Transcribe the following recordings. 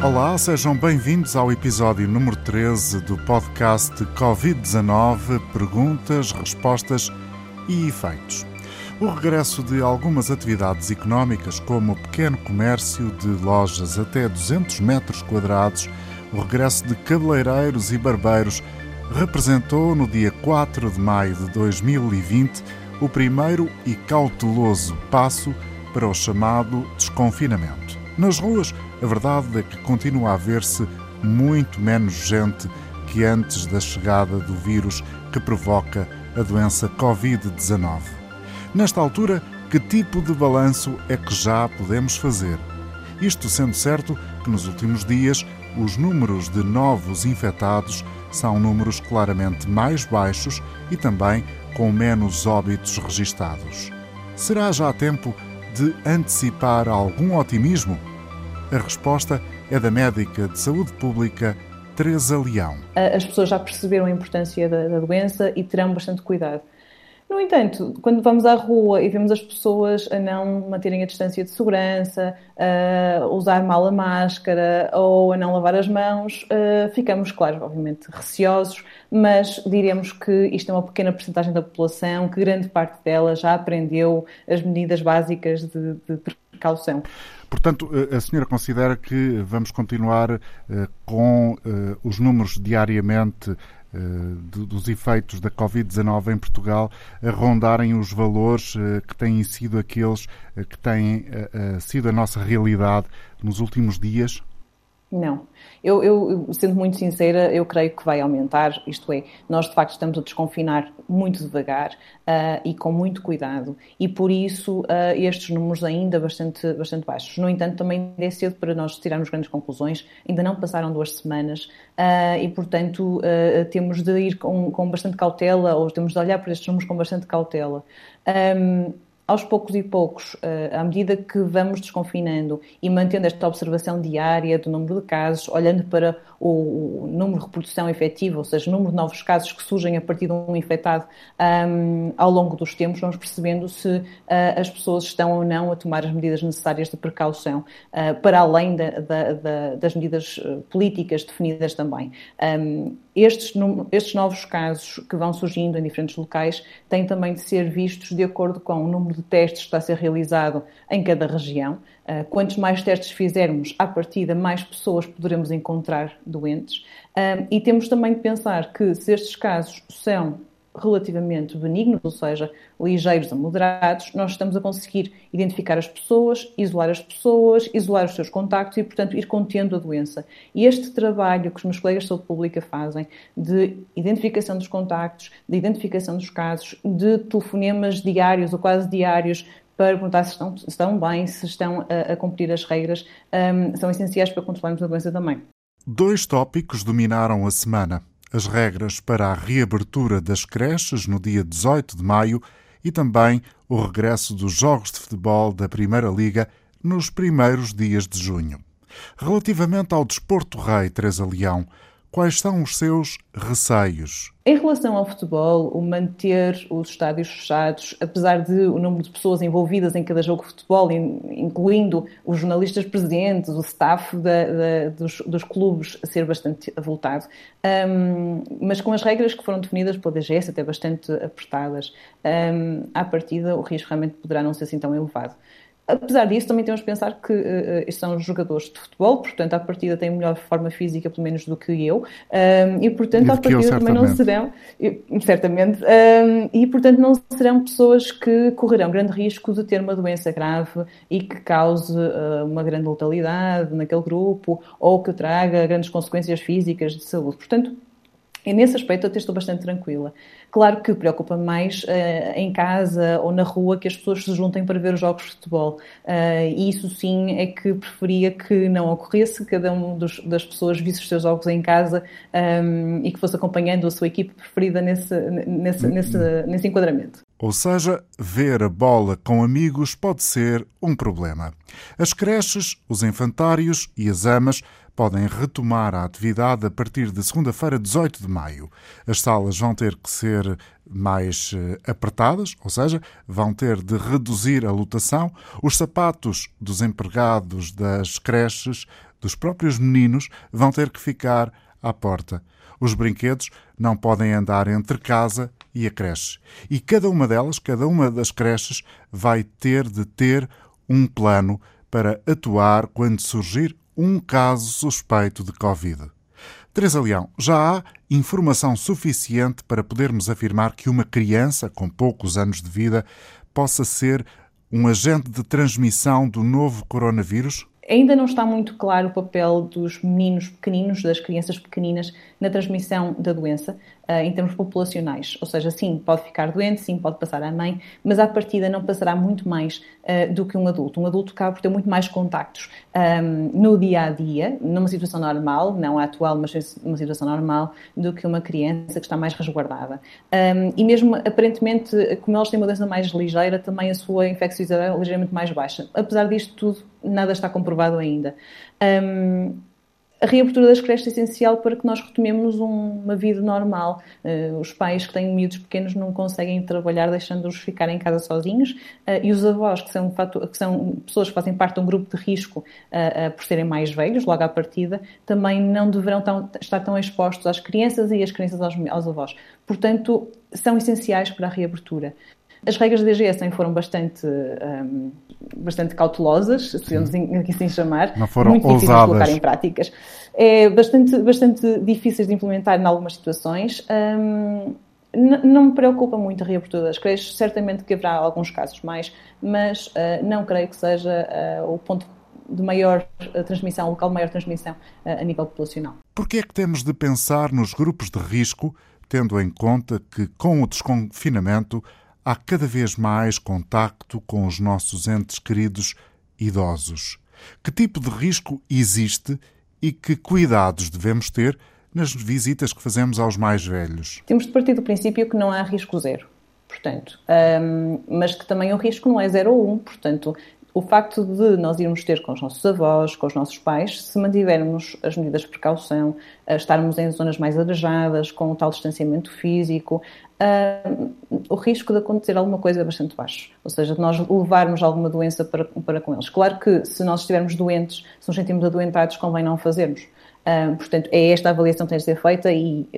Olá, sejam bem-vindos ao episódio número 13 do podcast Covid-19 Perguntas, Respostas e Efeitos. O regresso de algumas atividades económicas, como o pequeno comércio de lojas até 200 metros quadrados, o regresso de cabeleireiros e barbeiros, representou no dia 4 de maio de 2020 o primeiro e cauteloso passo para o chamado desconfinamento. Nas ruas, a verdade é que continua a ver-se muito menos gente que antes da chegada do vírus que provoca a doença Covid-19. Nesta altura, que tipo de balanço é que já podemos fazer? Isto sendo certo que nos últimos dias os números de novos infectados são números claramente mais baixos e também com menos óbitos registados. Será já tempo de antecipar algum otimismo? A resposta é da médica de saúde pública Teresa Leão. As pessoas já perceberam a importância da, da doença e terão bastante cuidado. No entanto, quando vamos à rua e vemos as pessoas a não manterem a distância de segurança, a usar mal a máscara ou a não lavar as mãos, ficamos, claro, obviamente receosos, mas diremos que isto é uma pequena porcentagem da população, que grande parte dela já aprendeu as medidas básicas de, de precaução. Portanto, eh, a senhora considera que vamos continuar eh, com eh, os números diariamente dos efeitos da Covid-19 em Portugal a rondarem os valores que têm sido aqueles que têm sido a nossa realidade nos últimos dias? Não. Eu, eu, sendo muito sincera, eu creio que vai aumentar, isto é, nós de facto estamos a desconfinar muito devagar uh, e com muito cuidado, e por isso uh, estes números ainda bastante, bastante baixos. No entanto, também é cedo para nós tirarmos grandes conclusões, ainda não passaram duas semanas uh, e, portanto, temos de ir com, com bastante cautela, ou temos de olhar para estes números com bastante cautela. Um, aos poucos e poucos, eh, à medida que vamos desconfinando e mantendo esta observação diária do número de casos, olhando para o número de reprodução efetiva, ou seja, o número de novos casos que surgem a partir de um infectado um, ao longo dos tempos, vamos percebendo se uh, as pessoas estão ou não a tomar as medidas necessárias de precaução, uh, para além da, da, da, das medidas políticas definidas também. Um, estes, estes novos casos que vão surgindo em diferentes locais têm também de ser vistos de acordo com o número de testes que está a ser realizado em cada região. Uh, quantos mais testes fizermos, à partida, mais pessoas poderemos encontrar doentes. Uh, e temos também de pensar que se estes casos são relativamente benignos, ou seja, ligeiros a moderados, nós estamos a conseguir identificar as pessoas, isolar as pessoas, isolar os seus contactos e, portanto, ir contendo a doença. E este trabalho que os meus colegas de saúde pública fazem de identificação dos contactos, de identificação dos casos, de telefonemas diários ou quase diários para perguntar se estão, se estão bem, se estão a, a cumprir as regras, um, são essenciais para controlarmos a doença também. Dois tópicos dominaram a semana as regras para a reabertura das creches no dia 18 de maio e também o regresso dos jogos de futebol da Primeira Liga nos primeiros dias de junho. Relativamente ao desporto rei Teresa Leão, Quais são os seus receios? Em relação ao futebol, o manter os estádios fechados, apesar de o número de pessoas envolvidas em cada jogo de futebol, incluindo os jornalistas presentes, o staff da, da, dos, dos, clubes, ser bastante avultado, um, mas com as regras que foram definidas pela DGS, até bastante apertadas, um, à partida o risco realmente poderá não ser assim tão elevado. Apesar disso, também temos de pensar que uh, são jogadores de futebol, portanto, à partida têm melhor forma física, pelo menos, do que eu, um, e, portanto, à partida eu, também não serão, certamente, um, e, portanto, não serão pessoas que correrão grande risco de ter uma doença grave e que cause uh, uma grande letalidade naquele grupo ou que traga grandes consequências físicas de saúde. Portanto, e nesse aspecto eu até estou bastante tranquila. Claro que preocupa mais uh, em casa ou na rua que as pessoas se juntem para ver os jogos de futebol. Uh, e isso sim é que preferia que não ocorresse, que cada uma das pessoas visse os seus jogos em casa um, ehm, e que fosse acompanhando a sua equipe preferida nesse, nesse, nesse, nesse enquadramento. Ou seja, ver a bola com amigos pode ser um problema. As creches, os infantários e as amas podem retomar a atividade a partir de segunda-feira, 18 de maio. As salas vão ter que ser mais eh, apertadas, ou seja, vão ter de reduzir a lotação. Os sapatos dos empregados das creches dos próprios meninos vão ter que ficar à porta. Os brinquedos não podem andar entre casa e a creche. E cada uma delas, cada uma das creches, vai ter de ter um plano para atuar quando surgir um caso suspeito de Covid. Teresa Leão, já há informação suficiente para podermos afirmar que uma criança com poucos anos de vida possa ser um agente de transmissão do novo coronavírus? Ainda não está muito claro o papel dos meninos pequeninos, das crianças pequeninas, na transmissão da doença. Uh, em termos populacionais. Ou seja, sim, pode ficar doente, sim, pode passar à mãe, mas à partida não passará muito mais uh, do que um adulto. Um adulto acaba por ter muito mais contactos um, no dia a dia, numa situação normal, não a atual, mas numa situação normal, do que uma criança que está mais resguardada. Um, e mesmo, aparentemente, como elas têm uma doença mais ligeira, também a sua infecciosidade é ligeiramente mais baixa. Apesar disto tudo, nada está comprovado ainda. Um, a reabertura das creches é essencial para que nós retomemos uma vida normal. Uh, os pais que têm miúdos pequenos não conseguem trabalhar deixando-os ficar em casa sozinhos uh, e os avós, que são, que são, pessoas que fazem parte de um grupo de risco uh, por serem mais velhos, logo à partida, também não deverão estar tão expostos às crianças e as crianças aos, aos avós. Portanto, são essenciais para a reabertura. As regras da DGS foram bastante, um, bastante cautelosas, se podemos assim chamar. Não foram muito ousadas. difíceis de colocar em práticas. É bastante, bastante difíceis de implementar em algumas situações. Um, não me preocupa muito a reabertura das creches, certamente que haverá alguns casos mais, mas uh, não creio que seja uh, o ponto de maior uh, transmissão, o local de maior transmissão a nível populacional. Por que é que temos de pensar nos grupos de risco, tendo em conta que com o desconfinamento há cada vez mais contacto com os nossos entes queridos idosos. Que tipo de risco existe e que cuidados devemos ter nas visitas que fazemos aos mais velhos? Temos de partir do princípio que não há risco zero, portanto, um, mas que também o risco não é zero ou um, portanto, o facto de nós irmos ter com os nossos avós, com os nossos pais, se mantivermos as medidas de precaução, estarmos em zonas mais arejadas, com o tal distanciamento físico, uh, o risco de acontecer alguma coisa é bastante baixo. Ou seja, de nós levarmos alguma doença para, para com eles. Claro que se nós estivermos doentes, se nos sentimos adoentados, convém não fazermos. Uh, portanto, é esta avaliação que tem de ser feita e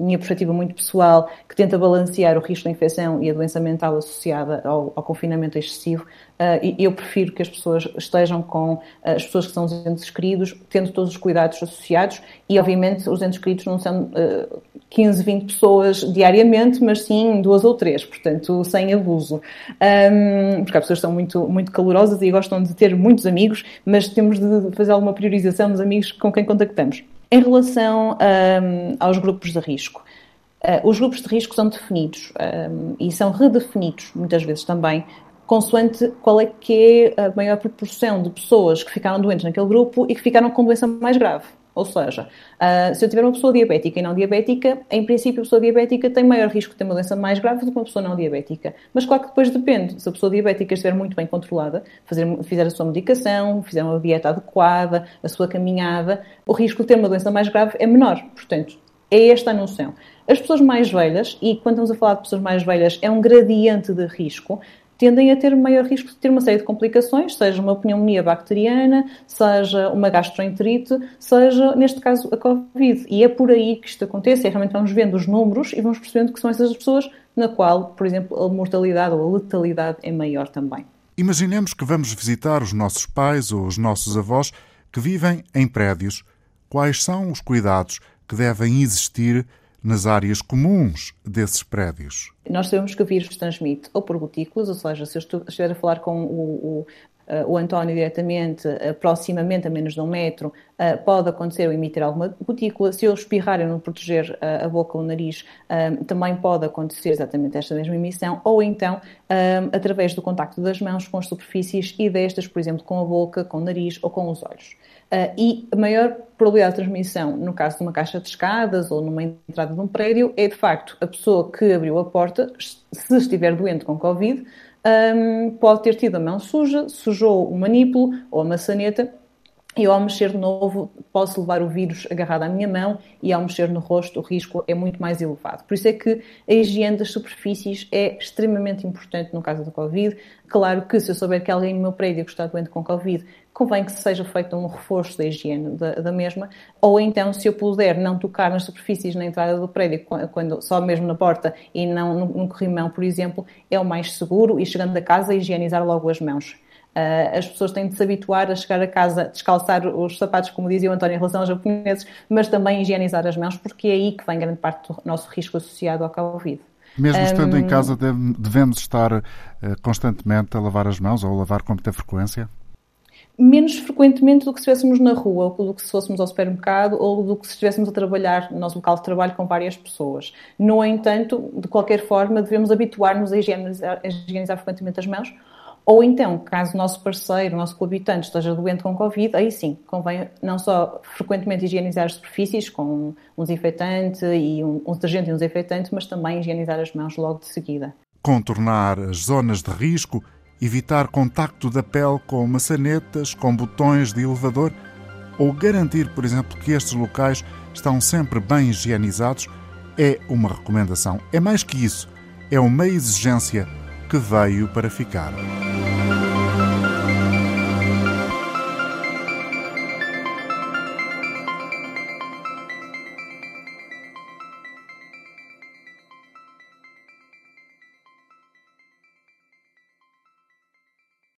minha perspectiva muito pessoal, que tenta balancear o risco da infecção e a doença mental associada ao, ao confinamento excessivo, uh, eu prefiro que as pessoas estejam com uh, as pessoas que são os entes queridos, tendo todos os cuidados associados e, obviamente, os entes queridos não são 15, 20 pessoas diariamente, mas sim duas ou três, portanto, sem abuso. Um, porque as pessoas são muito, muito calorosas e gostam de ter muitos amigos, mas temos de fazer alguma priorização dos amigos com quem contactamos. Em relação um, aos grupos de risco, uh, os grupos de risco são definidos um, e são redefinidos muitas vezes também consoante qual é que é a maior proporção de pessoas que ficaram doentes naquele grupo e que ficaram com doença mais grave. Ou seja, uh, se eu tiver uma pessoa diabética e não diabética, em princípio a pessoa diabética tem maior risco de ter uma doença mais grave do que uma pessoa não diabética. Mas claro que depois depende. Se a pessoa diabética estiver muito bem controlada, fazer, fizer a sua medicação, fizer uma dieta adequada, a sua caminhada, o risco de ter uma doença mais grave é menor. Portanto, é esta a noção. As pessoas mais velhas, e quando estamos a falar de pessoas mais velhas, é um gradiente de risco, tendem a ter maior risco de ter uma série de complicações, seja uma pneumonia bacteriana, seja uma gastroenterite, seja, neste caso, a Covid. E é por aí que isto acontece, é realmente vamos vendo os números e vamos percebendo que são essas pessoas na qual, por exemplo, a mortalidade ou a letalidade é maior também. Imaginemos que vamos visitar os nossos pais ou os nossos avós que vivem em prédios. Quais são os cuidados que devem existir nas áreas comuns desses prédios? Nós sabemos que o vírus transmite ou por gotículas, ou seja, se eu estiver a falar com o, o o António diretamente, proximamente a menos de um metro, pode acontecer eu emitir alguma gotícula. Se eu espirrar e não proteger a boca ou o nariz, também pode acontecer exatamente esta mesma emissão, ou então através do contacto das mãos com as superfícies e destas, por exemplo, com a boca, com o nariz ou com os olhos. E a maior probabilidade de transmissão, no caso de uma caixa de escadas ou numa entrada de um prédio, é de facto a pessoa que abriu a porta, se estiver doente com Covid, pode ter tido a mão suja, sujou o manípulo ou a maçaneta eu ao mexer de novo posso levar o vírus agarrado à minha mão e ao mexer no rosto o risco é muito mais elevado. Por isso é que a higiene das superfícies é extremamente importante no caso do Covid. Claro que se eu souber que alguém no meu prédio está doente com Covid, convém que seja feito um reforço da higiene da, da, mesma, ou então se eu puder não tocar nas superfícies na entrada do prédio, quando, só mesmo na porta e não no, no corrimão, por exemplo, é o mais seguro e chegando a casa higienizar logo as mãos. Uh, as pessoas têm de se habituar a chegar a casa, descalçar os sapatos, como dizia o António, em relação aos japoneses, mas também higienizar as mãos, porque é aí que vem grande parte do nosso risco associado ao Covid. Mesmo estando um, em casa, devemos estar uh, constantemente a lavar as mãos ou a lavar com muita frequência? Menos frequentemente do que se estivéssemos na rua, ou do que se fôssemos ao supermercado, ou do que se estivéssemos a trabalhar no nosso local de trabalho com várias pessoas. No entanto, de qualquer forma, devemos habituar-nos a higienizar, a higienizar frequentemente as mãos, ou então, caso o nosso parceiro, o nosso coabitante esteja doente com Covid, aí sim, convém não só frequentemente higienizar as superfícies com um desinfetante e um, um detergente e um desinfetante, mas também higienizar as mãos logo de seguida. Contornar as zonas de risco, evitar contacto da pele com maçanetas, com botões de elevador, ou garantir, por exemplo, que estes locais estão sempre bem higienizados, é uma recomendação. É mais que isso, é uma exigência que veio para ficar.